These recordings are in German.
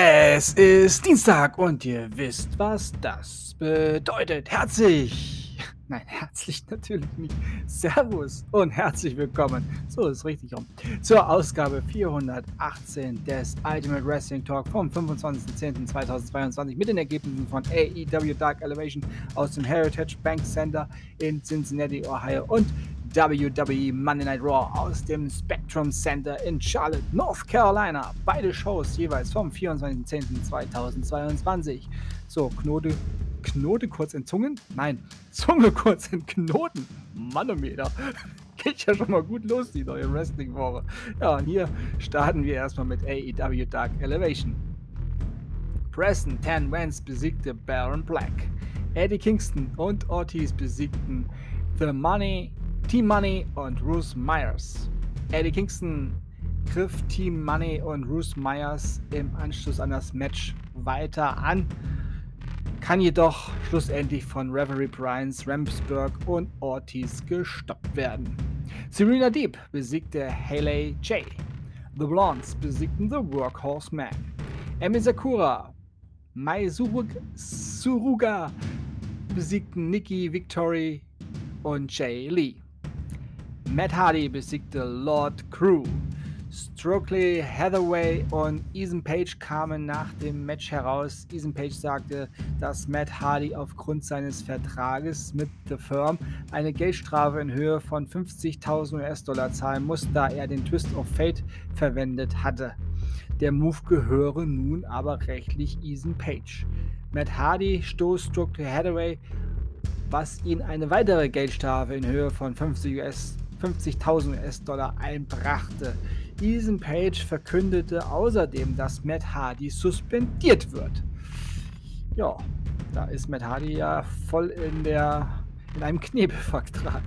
Es ist Dienstag und ihr wisst, was das bedeutet. Herzlich, nein, herzlich natürlich nicht. Servus und herzlich willkommen. So ist richtig rum. Zur Ausgabe 418 des Ultimate Wrestling Talk vom 25.10.2022 mit den Ergebnissen von AEW Dark Elevation aus dem Heritage Bank Center in Cincinnati, Ohio und WWE Monday Night Raw aus dem Spectrum Center in Charlotte, North Carolina. Beide Shows jeweils vom 24.10.2022. So, Knote, Knote kurz in Zungen? Nein, Zunge kurz in Knoten. Manometer. Geht ja schon mal gut los, die neue Wrestling-Woche. Ja, und hier starten wir erstmal mit AEW Dark Elevation. Preston Tan Vance besiegte Baron Black. Eddie Kingston und Ortiz besiegten The Money Team Money und Bruce Myers. Eddie Kingston griff Team Money und Bruce Myers im Anschluss an das Match weiter an, kann jedoch schlussendlich von Reverie Bryans, Ramsburg und Ortiz gestoppt werden. Serena Deep besiegte Haley J. The Blondes besiegten The Workhorse Man. Emi Sakura, Mai Suruga besiegten Nikki Victory und Jay Lee. Matt Hardy besiegte Lord Crew. Stokely Hathaway und Ethan Page kamen nach dem Match heraus. Ethan Page sagte, dass Matt Hardy aufgrund seines Vertrages mit The Firm eine Geldstrafe in Höhe von 50.000 US-Dollar zahlen muss, da er den Twist of Fate verwendet hatte. Der Move gehöre nun aber rechtlich Ethan Page. Matt Hardy stoß Stokely Hathaway, was ihn eine weitere Geldstrafe in Höhe von 50 US-Dollar 50.000 US-Dollar einbrachte. Ethan Page verkündete außerdem, dass Matt Hardy suspendiert wird. Ja, da ist Matt Hardy ja voll in, der, in einem Knebelvertrag.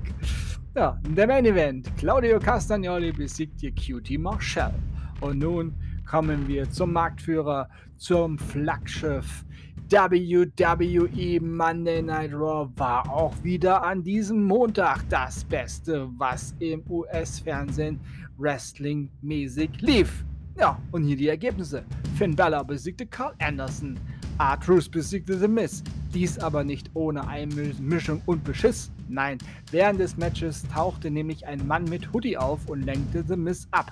Ja, der Main Event. Claudio Castagnoli besiegte QT Marshall. Und nun kommen wir zum Marktführer, zum Flaggschiff WWE Monday Night Raw war auch wieder an diesem Montag das Beste, was im US-Fernsehen Wrestling-mäßig lief. Ja, und hier die Ergebnisse. Finn Balor besiegte Carl Anderson. R-Truth besiegte The Miz. Dies aber nicht ohne Einmischung und Beschiss. Nein, während des Matches tauchte nämlich ein Mann mit Hoodie auf und lenkte The Miz ab.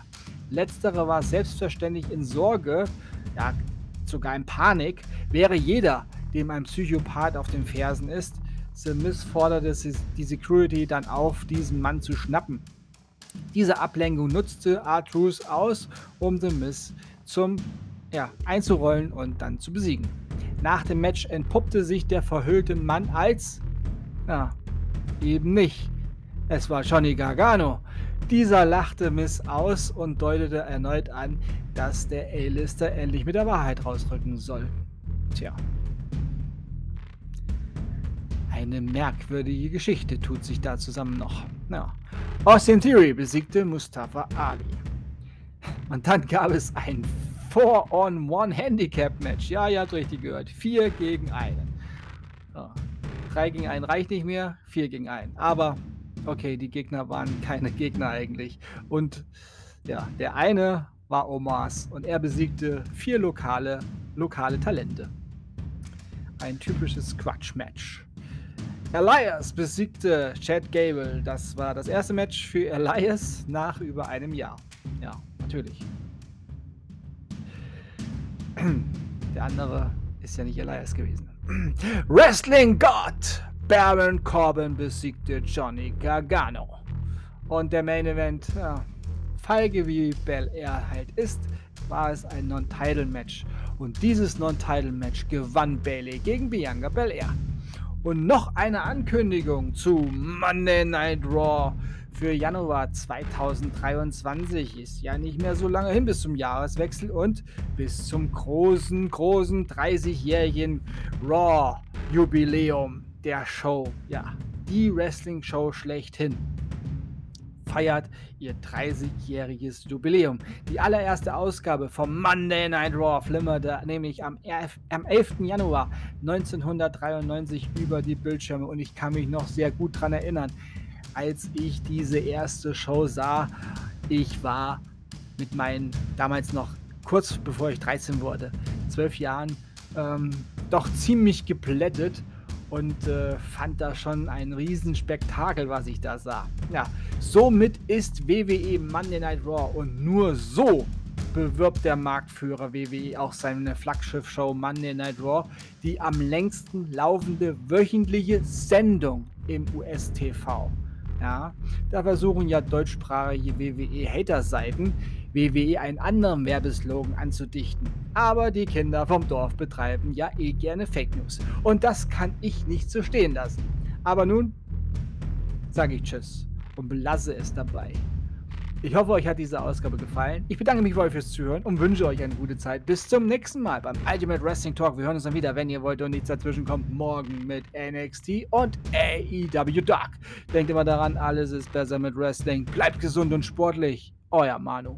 Letztere war selbstverständlich in Sorge, ja, sogar in Panik, wäre jeder, dem ein Psychopath auf den Fersen ist. The Miz forderte die Security dann auf, diesen Mann zu schnappen. Diese Ablenkung nutzte R-Truth aus, um The Miz zum ja, einzurollen und dann zu besiegen. Nach dem Match entpuppte sich der verhüllte Mann als, ja, eben nicht. Es war Johnny Gargano. Dieser lachte Miss aus und deutete erneut an, dass der A-Lister endlich mit der Wahrheit rausrücken soll. Tja. Eine merkwürdige Geschichte tut sich da zusammen noch. Ja. Austin Theory besiegte Mustafa Ali. Und dann gab es ein 4-on-1 Handicap-Match. Ja, ihr habt richtig gehört. 4 gegen 1. Ja. 3 gegen 1 reicht nicht mehr, 4 gegen 1. Aber okay, die Gegner waren keine Gegner eigentlich. Und ja, der eine war Omas und er besiegte vier lokale, lokale Talente. Ein typisches Quatsch-Match. Elias besiegte Chad Gable. Das war das erste Match für Elias nach über einem Jahr. Ja, natürlich. Der andere ist ja nicht Elias gewesen. Wrestling God! Baron Corbin besiegte Johnny Gargano. Und der Main Event, ja, feige wie Bel Air halt ist, war es ein Non-Title-Match. Und dieses Non-Title-Match gewann Bailey gegen Bianca Belair. Und noch eine Ankündigung zu Monday Night Raw für Januar 2023. Ist ja nicht mehr so lange hin bis zum Jahreswechsel und bis zum großen, großen 30-jährigen Raw-Jubiläum der Show. Ja, die Wrestling-Show schlechthin feiert ihr 30-jähriges Jubiläum. Die allererste Ausgabe vom Monday Night Raw flimmerte nämlich am, am 11. Januar 1993 über die Bildschirme und ich kann mich noch sehr gut daran erinnern, als ich diese erste Show sah. Ich war mit meinen damals noch kurz bevor ich 13 wurde, zwölf Jahren ähm, doch ziemlich geplättet und äh, fand da schon ein Riesenspektakel, was ich da sah. Ja, somit ist WWE Monday Night Raw und nur so bewirbt der Marktführer WWE auch seine Flaggschiff-Show Monday Night Raw, die am längsten laufende wöchentliche Sendung im US-TV. Ja, da versuchen ja deutschsprachige WWE-Hater-Seiten WWE einen anderen Werbeslogan anzudichten. Aber die Kinder vom Dorf betreiben ja eh gerne Fake News. Und das kann ich nicht so stehen lassen. Aber nun sage ich Tschüss und belasse es dabei. Ich hoffe, euch hat diese Ausgabe gefallen. Ich bedanke mich für euch fürs Zuhören und wünsche euch eine gute Zeit. Bis zum nächsten Mal beim Ultimate Wrestling Talk. Wir hören uns dann wieder, wenn ihr wollt und nichts dazwischen kommt, morgen mit NXT und AEW Dark. Denkt immer daran, alles ist besser mit Wrestling. Bleibt gesund und sportlich. Euer Manu.